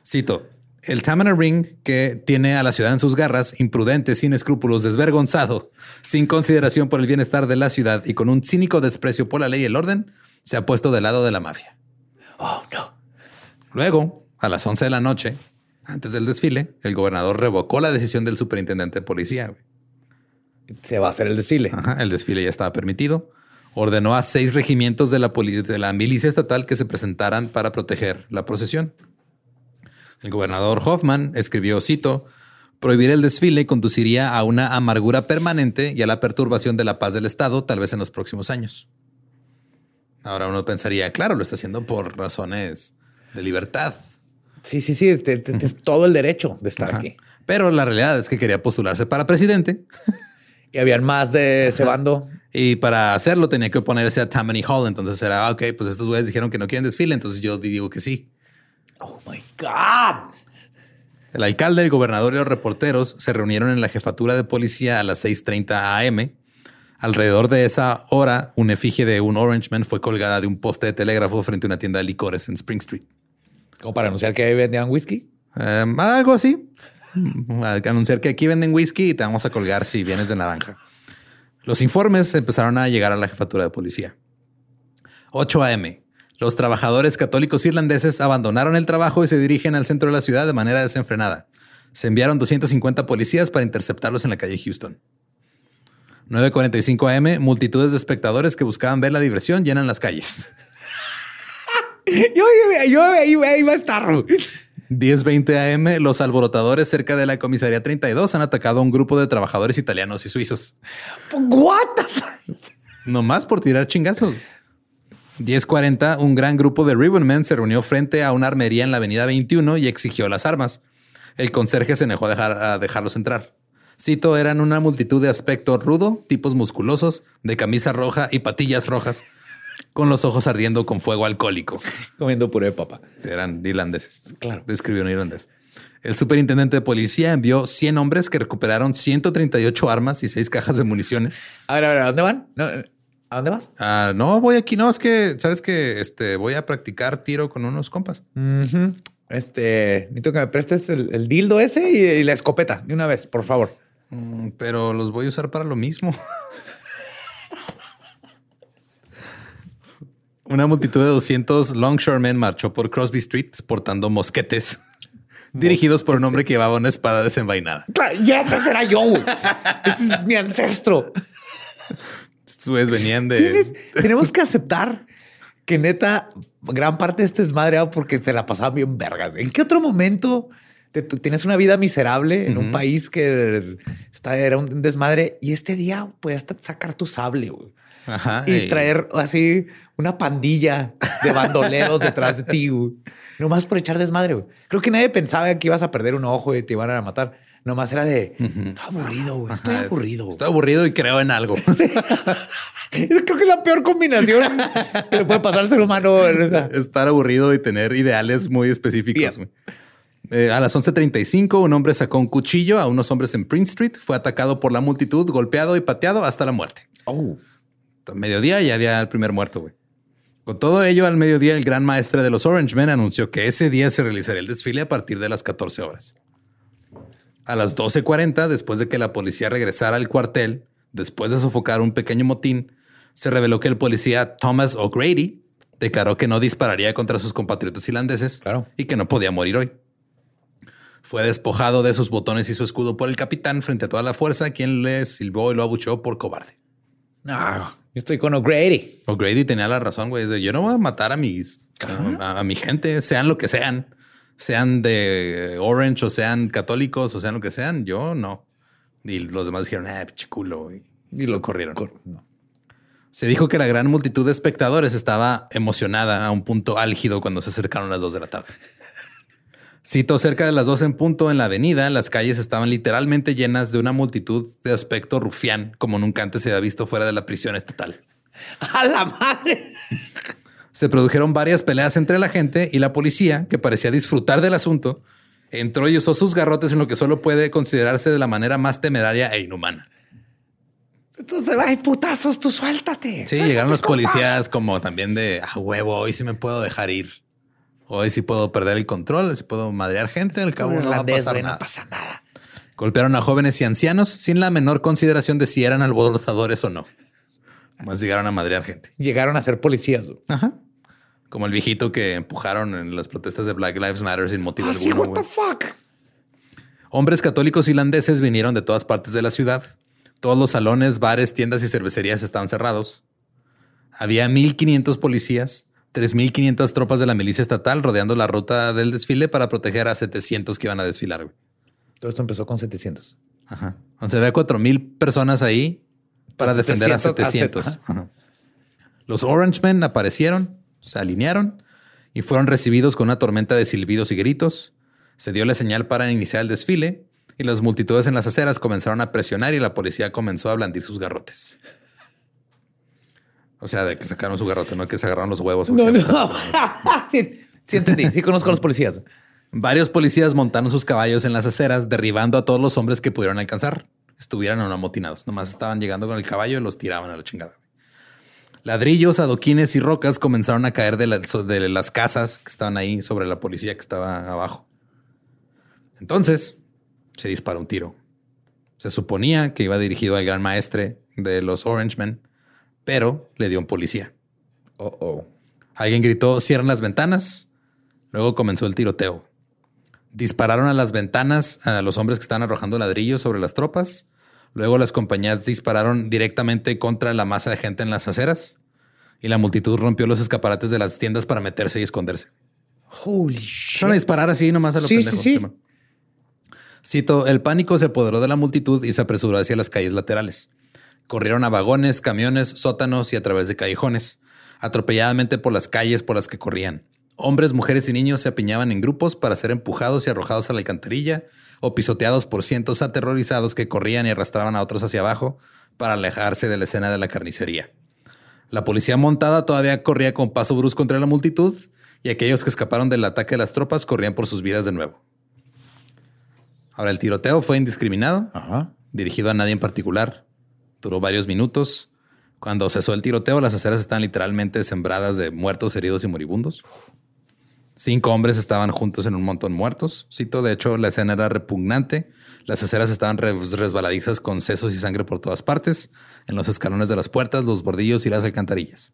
Speaker 1: Cito, el Tamana Ring, que tiene a la ciudad en sus garras, imprudente, sin escrúpulos, desvergonzado, sin consideración por el bienestar de la ciudad y con un cínico desprecio por la ley y el orden, se ha puesto del lado de la mafia.
Speaker 2: Oh, no.
Speaker 1: Luego, a las 11 de la noche, antes del desfile, el gobernador revocó la decisión del superintendente de policía.
Speaker 2: Se va a hacer el desfile.
Speaker 1: el desfile ya estaba permitido. Ordenó a seis regimientos de la, de la milicia estatal que se presentaran para proteger la procesión. El gobernador Hoffman escribió, cito, prohibir el desfile conduciría a una amargura permanente y a la perturbación de la paz del Estado, tal vez en los próximos años. Ahora uno pensaría, claro, lo está haciendo por razones de libertad.
Speaker 2: Sí, sí, sí, tienes todo el derecho de estar aquí.
Speaker 1: Pero la realidad es que quería postularse para presidente.
Speaker 2: Y habían más de ese bando.
Speaker 1: Y para hacerlo tenía que oponerse a Tammany Hall. Entonces era, ah, ok, pues estos güeyes dijeron que no quieren desfile. Entonces yo digo que sí.
Speaker 2: Oh my God.
Speaker 1: El alcalde, el gobernador y los reporteros se reunieron en la jefatura de policía a las 6:30 AM. Alrededor de esa hora, un efigie de un Orangeman fue colgada de un poste de telégrafo frente a una tienda de licores en Spring Street.
Speaker 2: ¿Como para anunciar que vendían whisky?
Speaker 1: Em, algo así. Anunciar que aquí venden whisky y te vamos a colgar si vienes de naranja. Los informes empezaron a llegar a la jefatura de policía. 8 a.m. Los trabajadores católicos irlandeses abandonaron el trabajo y se dirigen al centro de la ciudad de manera desenfrenada. Se enviaron 250 policías para interceptarlos en la calle Houston. 9.45 am, multitudes de espectadores que buscaban ver la diversión llenan las calles.
Speaker 2: yo, yo, iba a estar.
Speaker 1: 10.20 am, los alborotadores cerca de la comisaría 32 han atacado a un grupo de trabajadores italianos y suizos.
Speaker 2: What the
Speaker 1: Nomás por tirar chingazos. 10.40, un gran grupo de Ribbonmen se reunió frente a una armería en la avenida 21 y exigió las armas. El conserje se negó a, dejar, a dejarlos entrar. Cito, eran una multitud de aspecto rudo, tipos musculosos, de camisa roja y patillas rojas, con los ojos ardiendo con fuego alcohólico.
Speaker 2: Comiendo puré de papa.
Speaker 1: Eran irlandeses.
Speaker 2: Claro.
Speaker 1: Describió en irlandés. El superintendente de policía envió 100 hombres que recuperaron 138 armas y 6 cajas de municiones.
Speaker 2: A ver, a ver, ¿a dónde van? No, ¿A dónde vas?
Speaker 1: Ah, no, voy aquí. No, es que sabes que este, voy a practicar tiro con unos compas.
Speaker 2: Este necesito que me prestes el, dildo ese y, la escopeta de una vez, por favor.
Speaker 1: Mm, pero los voy a usar para lo mismo. Una multitud de 200 longshoremen marchó por Crosby Street portando mosquetes dirigidos por un hombre que llevaba una espada desenvainada.
Speaker 2: Claro, ya ese será yo. ese es mi ancestro
Speaker 1: venían de.
Speaker 2: Tenemos que aceptar que neta, gran parte de este es madre porque se la pasaba bien vergas. ¿En qué otro momento tienes una vida miserable en un país que está, era un desmadre y este día puedes sacar tu sable y, traer así una pandilla de bandoleros detrás de ti, güey. nomás por echar desmadre. Creo que nadie pensaba que ibas a perder un ojo y te iban a matar. Nomás era de estoy aburrido, güey. Estoy aburrido.
Speaker 1: Estoy aburrido y creo en algo.
Speaker 2: Creo que es la peor combinación que le puede pasar al ser humano.
Speaker 1: Estar aburrido y tener ideales muy específicos. Eh, a las 11:35, un hombre sacó un cuchillo a unos hombres en Prince Street, fue atacado por la multitud, golpeado y pateado hasta la muerte. Oh. Mediodía ya había el primer muerto, güey. Con todo ello, al mediodía, el gran maestre de los Orange Men anunció que ese día se realizaría el desfile a partir de las 14 horas. A las 12.40, después de que la policía regresara al cuartel, después de sofocar un pequeño motín, se reveló que el policía Thomas O'Grady declaró que no dispararía contra sus compatriotas irlandeses y que no podía morir hoy. Fue despojado de sus botones y su escudo por el capitán frente a toda la fuerza, quien le silbó y lo abucheó por cobarde.
Speaker 2: No, yo estoy con O'Grady.
Speaker 1: O'Grady tenía la razón, güey. Yo no voy a matar a mis a mi gente, sean lo que sean sean de Orange o sean católicos o sean lo que sean, yo no. Y los demás dijeron, eh, culo, y, lo corrieron. Se dijo que la gran multitud de espectadores estaba emocionada a un punto álgido cuando se acercaron las dos de la tarde. Cito cerca de las dos en punto en la avenida, las calles estaban literalmente llenas de una multitud de aspecto rufián, como nunca antes se había visto fuera de la prisión estatal.
Speaker 2: ¡A la madre!
Speaker 1: Se produjeron varias peleas entre la gente y la policía, que parecía disfrutar del asunto, entró y usó sus garrotes en lo que solo puede considerarse de la manera más temeraria e inhumana.
Speaker 2: Entonces, ay, putazos, tú suéltate.
Speaker 1: Sí, llegaron los policías como también de a huevo, hoy sí me puedo dejar ir. Hoy sí puedo perder el control, si puedo madrear gente, al cabo no va a pasar nada.
Speaker 2: No pasa nada.
Speaker 1: Golpearon a jóvenes y ancianos sin la menor consideración de si eran alborotadores o no. Más llegaron a madrear gente.
Speaker 2: Llegaron a ser policías.
Speaker 1: Ajá. Como el viejito que empujaron en las protestas de Black Lives Matter sin motivo ah, alguno. what the fuck? Hombres católicos irlandeses vinieron de todas partes de la ciudad. Todos los salones, bares, tiendas y cervecerías estaban cerrados. Había 1.500 policías, 3.500 tropas de la milicia estatal rodeando la ruta del desfile para proteger a 700 que iban a desfilar.
Speaker 2: Todo esto empezó con 700.
Speaker 1: Ajá. Entonces había 4.000 personas ahí para defender a 700. Los Orange Men aparecieron, se alinearon y fueron recibidos con una tormenta de silbidos y gritos. Se dio la señal para iniciar el desfile y las multitudes en las aceras comenzaron a presionar y la policía comenzó a blandir sus garrotes. O sea, de que sacaron su garrote, no que se agarraron los huevos.
Speaker 2: No, no. sí, sí, entendí. Sí conozco a los policías.
Speaker 1: Varios policías montaron sus caballos en las aceras, derribando a todos los hombres que pudieron alcanzar. Estuvieran o no amotinados. Nomás estaban llegando con el caballo y los tiraban a la chingada. Ladrillos, adoquines y rocas comenzaron a caer de, las casas que estaban ahí sobre la policía que estaba abajo. Entonces se disparó un tiro. Se suponía que iba dirigido al gran maestre de los Orangemen, pero le dio un policía.
Speaker 2: Oh, oh.
Speaker 1: Alguien gritó: cierran las ventanas. Luego comenzó el tiroteo. Dispararon a las ventanas a los hombres que estaban arrojando ladrillos sobre las tropas. Luego las compañías dispararon directamente contra la masa de gente en las aceras y la multitud rompió los escaparates de las tiendas para meterse y esconderse.
Speaker 2: Holy shit.
Speaker 1: Van a disparar así nomás a los sí, Sí, sí. Cito, el pánico se apoderó de la multitud y se apresuró hacia las calles laterales. Corrieron a vagones, camiones, sótanos y a través de callejones, atropelladamente por las calles por las que corrían. Hombres, mujeres y niños se apiñaban en grupos para ser empujados y arrojados a la alcantarilla o pisoteados por cientos aterrorizados que corrían y arrastraban a otros hacia abajo para alejarse de la escena de la carnicería. La policía montada todavía corría con paso brusco contra la multitud y aquellos que escaparon del ataque de las tropas corrían por sus vidas de nuevo. Ahora, el tiroteo fue indiscriminado, dirigido a nadie en particular. Duró varios minutos. Cuando cesó el tiroteo, las aceras están literalmente sembradas de muertos, heridos y moribundos. Cinco hombres estaban juntos en un montón muertos. Cito, de hecho, la escena era repugnante. Las aceras estaban resbaladizas con sesos y sangre por todas partes, en los escalones de las puertas, los bordillos y las alcantarillas.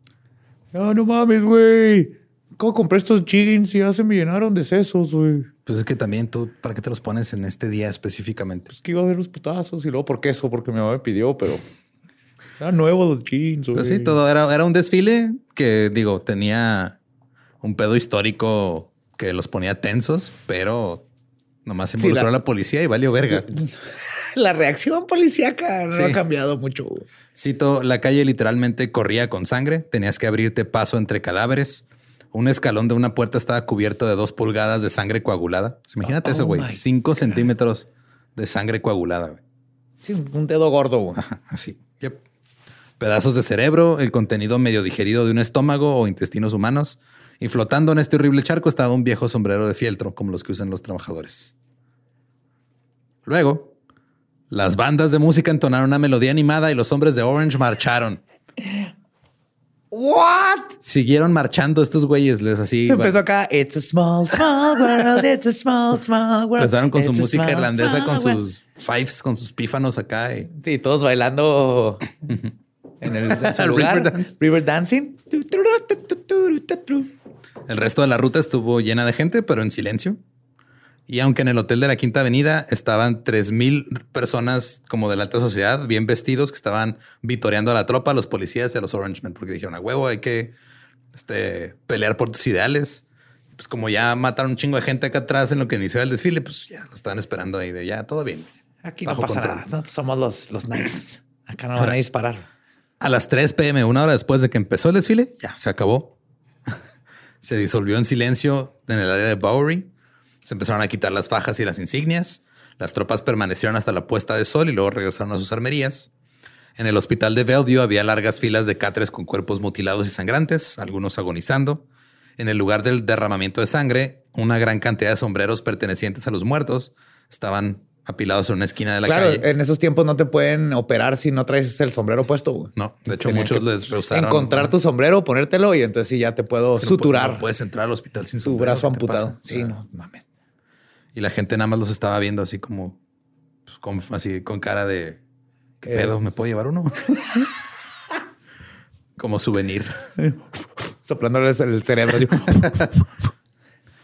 Speaker 2: No, no mames, güey. ¿Cómo compré estos jeans y ya se me llenaron de sesos, güey?
Speaker 1: Pues es que también tú, ¿para qué te los pones en este día específicamente?
Speaker 2: Es que iba a ver los putazos y luego, ¿por qué eso? Porque mi mamá me pidió, pero Eran nuevos los jeans.
Speaker 1: Pues sí,
Speaker 2: güey.
Speaker 1: todo era, era un desfile que, digo, tenía un pedo histórico que los ponía tensos, pero nomás se
Speaker 2: Sí,
Speaker 1: involucró
Speaker 2: la-
Speaker 1: a la policía y valió verga.
Speaker 2: La reacción policíaca no
Speaker 1: Sí.
Speaker 2: ha cambiado mucho. güey.
Speaker 1: Cito, la calle literalmente corría con sangre, tenías que abrirte paso entre cadáveres. Un escalón de una puerta estaba cubierto de dos pulgadas de sangre coagulada. Pues Imagínate
Speaker 2: Oh
Speaker 1: eso, güey.
Speaker 2: my
Speaker 1: Cinco centímetros de sangre coagulada, güey.
Speaker 2: Sí, un dedo gordo. güey.
Speaker 1: Ajá, así. Yep. Pedazos de cerebro, el contenido medio digerido de un estómago o intestinos humanos. Y flotando en este horrible charco estaba un viejo sombrero de fieltro, como los que usan los trabajadores. Luego, las bandas de música entonaron una melodía animada y los hombres de Orange marcharon.
Speaker 2: What?
Speaker 1: Siguieron marchando estos güeyes, les así.
Speaker 2: Empezó acá. It's a small, small world. It's a small, small world.
Speaker 1: Empezaron con su música
Speaker 2: small,
Speaker 1: irlandesa,
Speaker 2: small
Speaker 1: con sus fives, con sus pífanos acá. y-
Speaker 2: Sí, todos bailando en el en su
Speaker 1: River
Speaker 2: lugar.
Speaker 1: dance.
Speaker 2: River dancing.
Speaker 1: El resto de la ruta estuvo llena de gente, pero en silencio. Y aunque en el hotel de la Quinta Avenida estaban 3000 personas como de la alta sociedad, bien vestidos, que estaban vitoreando a la tropa, a los policías y a los Orangemen, porque dijeron a huevo, hay que este, pelear por tus ideales. Pues como ya mataron un chingo de gente acá atrás en lo que inició el desfile, pues ya lo estaban esperando ahí de ya todo bien.
Speaker 2: Aquí no pasa
Speaker 1: control.
Speaker 2: nada. No somos los, los nice. Acá no van a disparar.
Speaker 1: A las 3 pm, una hora después de que empezó el desfile, ya se acabó. se disolvió en silencio en el área de Bowery. Se empezaron a quitar las fajas y las insignias. Las tropas permanecieron hasta la puesta de sol y luego regresaron a sus armerías. En el hospital de Bellevue había largas filas de cáteres con cuerpos mutilados y sangrantes, algunos agonizando. En el lugar del derramamiento de sangre, una gran cantidad de sombreros pertenecientes a los muertos estaban apilados en una esquina de la
Speaker 2: claro,
Speaker 1: calle.
Speaker 2: en esos tiempos no te pueden operar si no traes el sombrero puesto. güey.
Speaker 1: No, de hecho,
Speaker 2: Tenían
Speaker 1: muchos les rehusaron.
Speaker 2: Encontrar tu sombrero, ponértelo y entonces sí ya te puedo
Speaker 1: Es que no
Speaker 2: suturar
Speaker 1: No puedes entrar al hospital sin
Speaker 2: tu
Speaker 1: sombrero,
Speaker 2: brazo
Speaker 1: ¿qué te
Speaker 2: amputado. Sí,
Speaker 1: O sea,
Speaker 2: no mames.
Speaker 1: Y la gente nada más los estaba viendo así como, pues, con, así con cara de ¿qué pedo? ¿Me puedo llevar uno? como souvenir.
Speaker 2: Soplándoles el cerebro.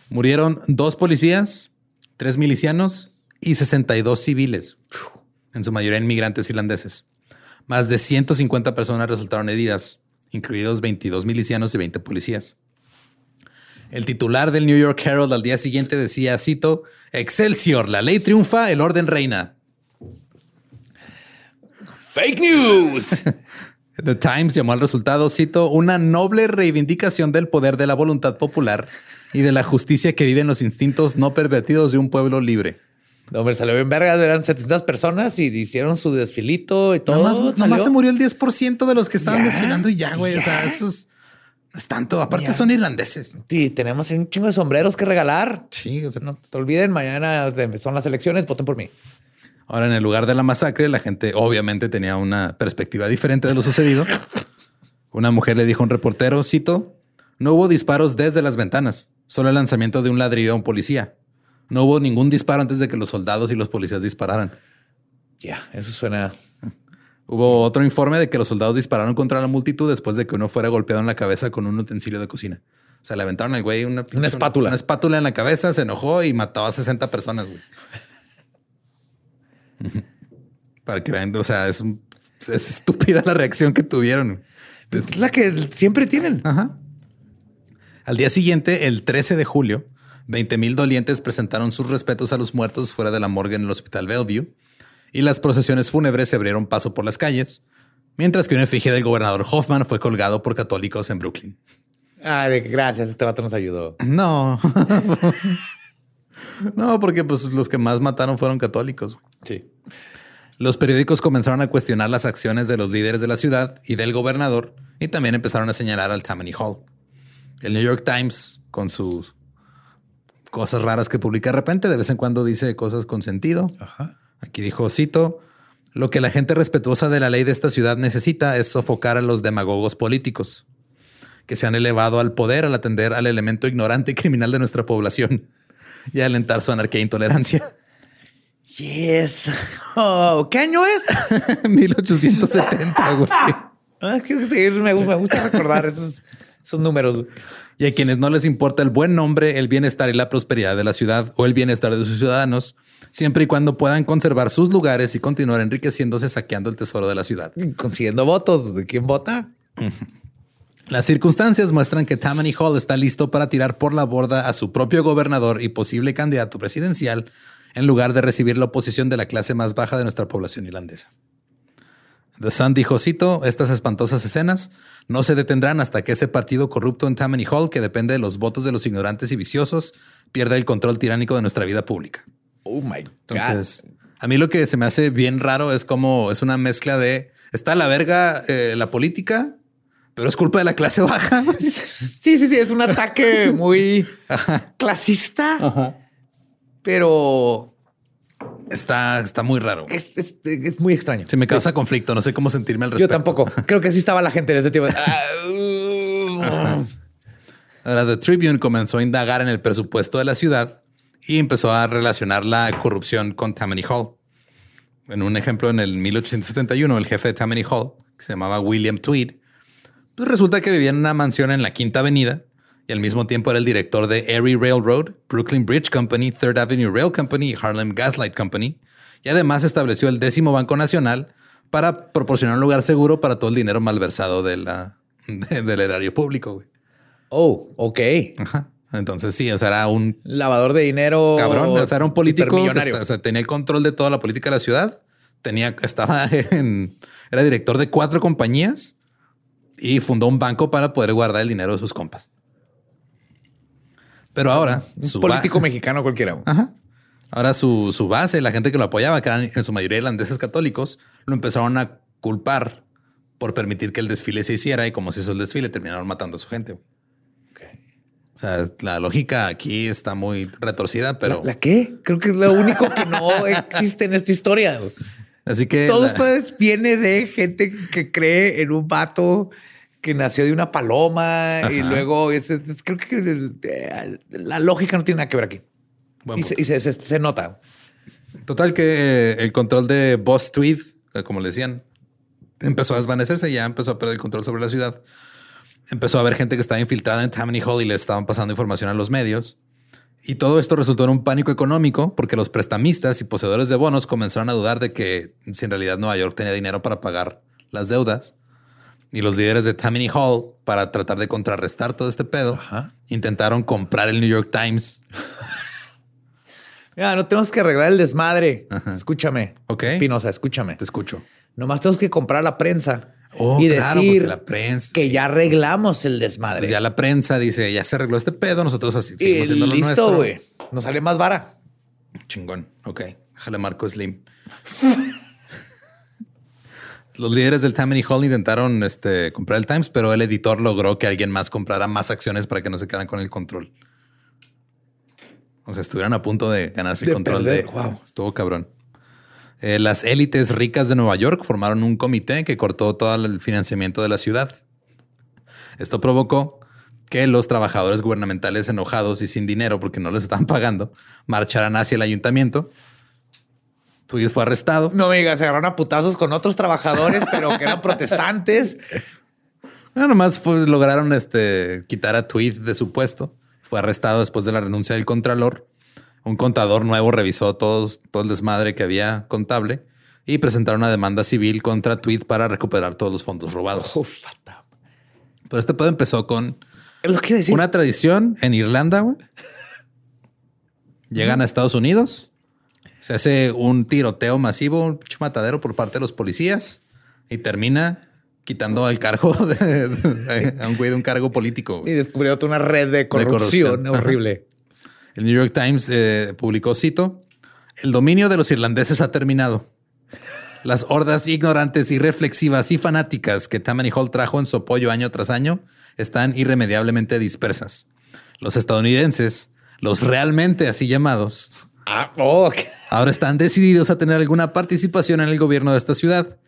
Speaker 1: Murieron dos policías, tres milicianos y 62 civiles, en su mayoría inmigrantes irlandeses. Más de 150 personas resultaron heridas, incluidos 22 milicianos y 20 policías. El titular del New York Herald al día siguiente decía, cito, Excelsior, la ley triunfa, el orden reina.
Speaker 2: Fake news.
Speaker 1: The Times llamó al resultado, cito, una noble reivindicación del poder de la voluntad popular y de la justicia que viven los instintos no pervertidos de un pueblo libre.
Speaker 2: No, hombre, salió bien vergas. Eran 700 personas y hicieron su desfilito y todo.
Speaker 1: Nomás, nomás se murió el 10% de los que estaban desfilando y ya, güey. O sea, eso es, no es tanto. Aparte son irlandeses.
Speaker 2: Sí, tenemos un chingo de sombreros que regalar.
Speaker 1: Sí, o sea,
Speaker 2: No te olviden, mañana son las elecciones, voten por mí.
Speaker 1: Ahora, en el lugar de la masacre, la gente obviamente tenía una perspectiva diferente de lo sucedido. Una mujer le dijo a un reportero, cito, no hubo disparos desde las ventanas, solo el lanzamiento de un ladrillo a un policía. No hubo ningún disparo antes de que los soldados y los policías dispararan.
Speaker 2: Ya, eso suena.
Speaker 1: Hubo otro informe de que los soldados dispararon contra la multitud después de que uno fuera golpeado en la cabeza con un utensilio de cocina. O sea, le aventaron al güey una,
Speaker 2: Una espátula.
Speaker 1: Una espátula en la cabeza, se enojó y mató a 60 personas. güey. Para que vean, o sea, es, un- es estúpida la reacción que tuvieron.
Speaker 2: Es la que siempre tienen.
Speaker 1: Ajá. Al día siguiente, el 13 de julio, 20 mil dolientes presentaron sus respetos a los muertos fuera de la morgue en el hospital Bellevue y las procesiones fúnebres se abrieron paso por las calles, mientras que una efigie del gobernador Hoffman fue colgado por católicos en Brooklyn.
Speaker 2: Ah, de- gracias. Este vato nos ayudó.
Speaker 1: No. no, porque pues los que más mataron fueron católicos.
Speaker 2: Sí.
Speaker 1: Los periódicos comenzaron a cuestionar las acciones de los líderes de la ciudad y del gobernador y también empezaron a señalar al Tammany Hall. El New York Times, con sus cosas raras que publica de repente, de vez en cuando dice cosas con sentido.
Speaker 2: Ajá.
Speaker 1: Aquí dijo, cito, lo que la gente respetuosa de la ley de esta ciudad necesita es sofocar a los demagogos políticos que se han elevado al poder al atender al elemento ignorante y criminal de nuestra población y alentar su anarquía e intolerancia.
Speaker 2: Yes. Oh, ¿Qué año es?
Speaker 1: 1870, güey.
Speaker 2: Ah, quiero seguir. Me, gusta- me gusta recordar esos, esos números.
Speaker 1: Y a quienes no les importa el buen nombre, el bienestar y la prosperidad de la ciudad o el bienestar de sus ciudadanos, siempre y cuando puedan conservar sus lugares y continuar enriqueciéndose saqueando el tesoro de la ciudad.
Speaker 2: Consiguiendo votos. ¿Quién vota?
Speaker 1: Las circunstancias muestran que Tammany Hall está listo para tirar por la borda a su propio gobernador y posible candidato presidencial en lugar de recibir la oposición de la clase más baja de nuestra población irlandesa. The Sun dijo, cito, estas espantosas escenas no se detendrán hasta que ese partido corrupto en Tammany Hall, que depende de los votos de los ignorantes y viciosos, pierda el control tiránico de nuestra vida pública.
Speaker 2: Oh my
Speaker 1: Entonces, a mí lo que se me hace bien raro es como es una mezcla de está a la verga eh, la política, pero es culpa de la clase baja.
Speaker 2: Sí, sí, sí. Es un ataque muy clasista, pero
Speaker 1: Está, está muy raro.
Speaker 2: es, es- es muy extraño.
Speaker 1: Se me causa conflicto. No sé cómo sentirme al respecto.
Speaker 2: Yo tampoco. Creo que así estaba la gente en ese tiempo.
Speaker 1: Ahora, The Tribune comenzó a indagar en el presupuesto de la ciudad y empezó a relacionar la corrupción con Tammany Hall. En un ejemplo, en el 1871, el jefe de Tammany Hall, que se llamaba William Tweed, pues resulta que vivía en una mansión en la Quinta Avenida y al mismo tiempo era el director de Erie Railroad, Brooklyn Bridge Company, Third Avenue Rail Company y Harlem Gaslight Company. Y además estableció el décimo Banco Nacional para proporcionar un lugar seguro para todo el dinero malversado de la, de- del erario público. güey.
Speaker 2: Oh, ok.
Speaker 1: Ajá. Entonces sí, o sea, era un
Speaker 2: Lavador de dinero.
Speaker 1: cabrón, o sea, era un político, que o sea, tenía el control de toda la política de la ciudad, tenía, estaba en, era director de cuatro compañías y fundó un banco para poder guardar el dinero de sus compas. Pero ahora,
Speaker 2: Un político mexicano cualquiera.
Speaker 1: Ajá. Ahora su, su base, la gente que lo apoyaba, que eran en su mayoría irlandeses católicos, lo empezaron a culpar por permitir que el desfile se hiciera y como se hizo el desfile, terminaron matando a su gente. Sea, la lógica aquí está muy retorcida, pero
Speaker 2: ¿La, la qué? Creo que es lo único que no existe en esta historia.
Speaker 1: así que
Speaker 2: Todo
Speaker 1: la-
Speaker 2: esto es- viene de gente que cree en un vato que nació de una paloma y luego es- es- creo que la lógica no tiene nada que ver aquí. Y, se, y se- se- se nota.
Speaker 1: Total que eh, el control de Boss Tweed, eh, como le decían, empezó a desvanecerse, ya empezó a perder el control sobre la ciudad. Empezó a haber gente que estaba infiltrada en Tammany Hall y le estaban pasando información a los medios. Y todo esto resultó en un pánico económico porque los prestamistas y poseedores de bonos comenzaron a dudar de que si en realidad Nueva York tenía dinero para pagar las deudas. Y los líderes de Tammany Hall, para tratar de contrarrestar todo este pedo,
Speaker 2: Ajá.
Speaker 1: intentaron comprar el New York Times.
Speaker 2: Mira, no tenemos que arreglar el desmadre.
Speaker 1: Ajá.
Speaker 2: Escúchame.
Speaker 1: Ok.
Speaker 2: Espinosa, escúchame.
Speaker 1: Te escucho.
Speaker 2: Nomás tenemos que comprar la prensa
Speaker 1: Oh,
Speaker 2: y
Speaker 1: claro,
Speaker 2: decir
Speaker 1: la prensa,
Speaker 2: que
Speaker 1: sí.
Speaker 2: ya arreglamos el desmadre.
Speaker 1: Pues ya la prensa dice, ya se arregló este pedo, nosotros así seguimos haciendo lo
Speaker 2: listo,
Speaker 1: nuestro.
Speaker 2: güey. Nos sale más vara.
Speaker 1: Chingón. Ok. Déjale marco Slim. Los líderes del Tammany Hall intentaron este, comprar el Times, pero el editor logró que alguien más comprara más acciones para que no se quedaran con el control. O sea, estuvieron a punto de ganarse el control
Speaker 2: perder.
Speaker 1: de...
Speaker 2: Wow.
Speaker 1: Estuvo cabrón. Eh, las élites ricas de Nueva York formaron un comité que cortó todo el financiamiento de la ciudad. Esto provocó que los trabajadores gubernamentales enojados y sin dinero porque no les estaban pagando marcharan hacia el ayuntamiento. Tweed fue arrestado.
Speaker 2: No me digas, se agarraron a putazos con otros trabajadores, pero que eran protestantes.
Speaker 1: No, nomás fue- lograron este, quitar a Tweed de su puesto. Fue arrestado después de la renuncia del contralor. Un contador nuevo revisó todos, todo el desmadre que había contable y presentaron una demanda civil contra Tweed para recuperar todos los fondos robados. Pero este pedo empezó con
Speaker 2: lo que decir.
Speaker 1: una tradición en Irlanda. güey. Llegan a Estados Unidos, se hace un tiroteo masivo, un matadero por parte de los policías y termina quitando el cargo de, de- a un güey de un cargo político.
Speaker 2: Y descubrió una red de corrupción,
Speaker 1: corrupción.
Speaker 2: horrible.
Speaker 1: El New York Times eh, publicó, cito, el dominio de los irlandeses ha terminado. Las hordas ignorantes, irreflexivas y fanáticas que Tammany Hall trajo en su apoyo año tras año están irremediablemente dispersas. Los estadounidenses, los realmente así llamados,
Speaker 2: Ah, oh,
Speaker 1: ahora están decididos a tener alguna participación en el gobierno de esta ciudad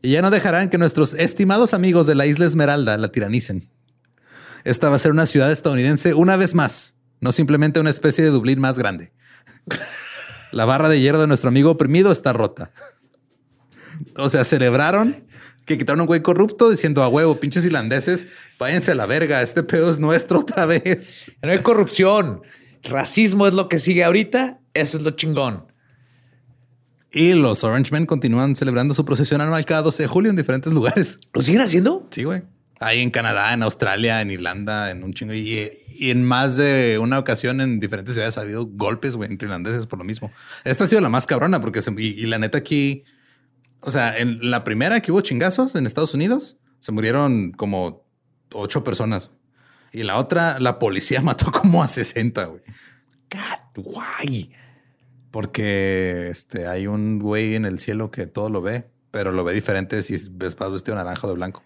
Speaker 1: y ya no dejarán que nuestros estimados amigos de la isla Esmeralda la tiranicen. Esta va a ser una ciudad estadounidense una vez más, no simplemente una especie de Dublín más grande. La barra de hierro de nuestro amigo oprimido está rota. O sea, celebraron que quitaron a un güey corrupto diciendo a huevo, pinches irlandeses, váyanse a la verga, este pedo es nuestro otra vez.
Speaker 2: No hay corrupción. Racismo es lo que sigue ahorita. Eso es lo chingón.
Speaker 1: Y los Orange Men continúan celebrando su procesión anual cada 12 de julio en diferentes lugares.
Speaker 2: ¿Lo siguen haciendo?
Speaker 1: Sí, güey. Ahí en Canadá, en Australia, en Irlanda, en un chingo. Y, en más de una ocasión en diferentes ciudades ha habido golpes, güey, entre irlandeses por lo mismo. Esta ha sido la más cabrona porque se- y, y la neta aquí, o sea, en la primera que hubo chingazos en Estados Unidos, se murieron como ocho personas. Y la otra, la policía mató como a 60, güey.
Speaker 2: God, guay.
Speaker 1: Porque este, hay un güey en el cielo que todo lo ve, pero lo ve diferente si ves vestido naranja o de blanco.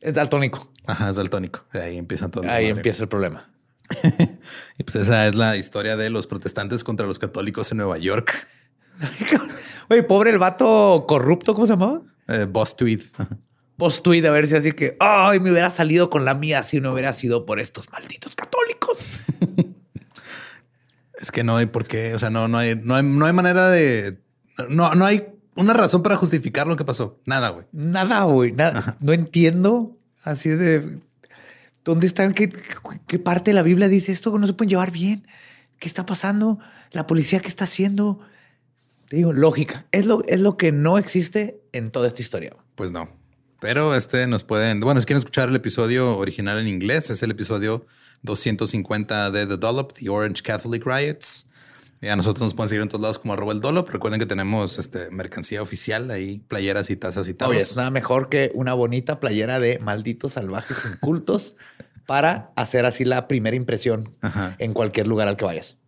Speaker 2: Es daltónico.
Speaker 1: Ajá, es daltónico. Ahí empiezan todos. los
Speaker 2: Ahí empieza el problema.
Speaker 1: Y pues esa es la historia de los protestantes contra los católicos en Nueva York.
Speaker 2: Oye, pobre el vato corrupto, ¿cómo se llamaba?
Speaker 1: Eh, Boss Tweed.
Speaker 2: Post tweet a ver si así que ay, me hubiera salido con la mía si no hubiera sido por estos malditos católicos.
Speaker 1: Es que no hay por qué. O sea, no, no hay, no hay, no hay manera de. No, no hay una razón para justificar lo que pasó. Nada, güey.
Speaker 2: Nada, güey, nada. No entiendo. Así de dónde están, qué, qué parte de la Biblia dice esto no se pueden llevar bien. ¿Qué está pasando? La policía, ¿qué está haciendo? Te digo, lógica. Es lo, es lo que no existe en toda esta historia.
Speaker 1: Pues no. Pero este nos pueden. Bueno, si quieren escuchar el episodio original en inglés, es el episodio 250 de The Dollop, The Orange Catholic Riots. Y a nosotros nos pueden seguir en todos lados como arroba el Dollop. Recuerden que tenemos este, mercancía oficial ahí, playeras y tazas y tal.
Speaker 2: Oye, es nada mejor que una bonita playera de malditos salvajes incultos para hacer así la primera impresión
Speaker 1: Ajá.
Speaker 2: en cualquier lugar al que vayas.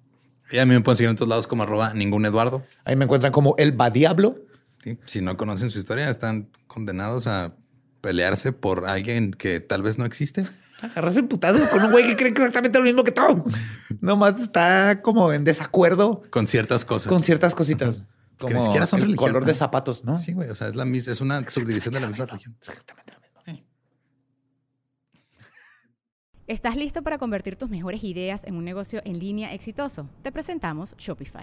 Speaker 1: Y a mí me pueden seguir en todos lados como arroba ningún Eduardo.
Speaker 2: Ahí me encuentran como el va diablo.
Speaker 1: ¿sí? Si no conocen su historia, están condenados a pelearse por alguien que tal vez no existe.
Speaker 2: Agarrarse putazos con un güey que cree exactamente lo mismo que tú. Nomás está como en desacuerdo
Speaker 1: Con ciertas cosas.
Speaker 2: con ciertas cositas.
Speaker 1: Que
Speaker 2: Como
Speaker 1: ni siquiera son
Speaker 2: el
Speaker 1: religión.
Speaker 2: color de zapatos, ¿no?
Speaker 1: Sí, güey. O sea, es la misma, es una subdivisión de la misma religión.
Speaker 2: Exactamente lo mismo.
Speaker 3: ¿Estás listo para convertir tus mejores ideas en un negocio en línea exitoso? Te presentamos Shopify.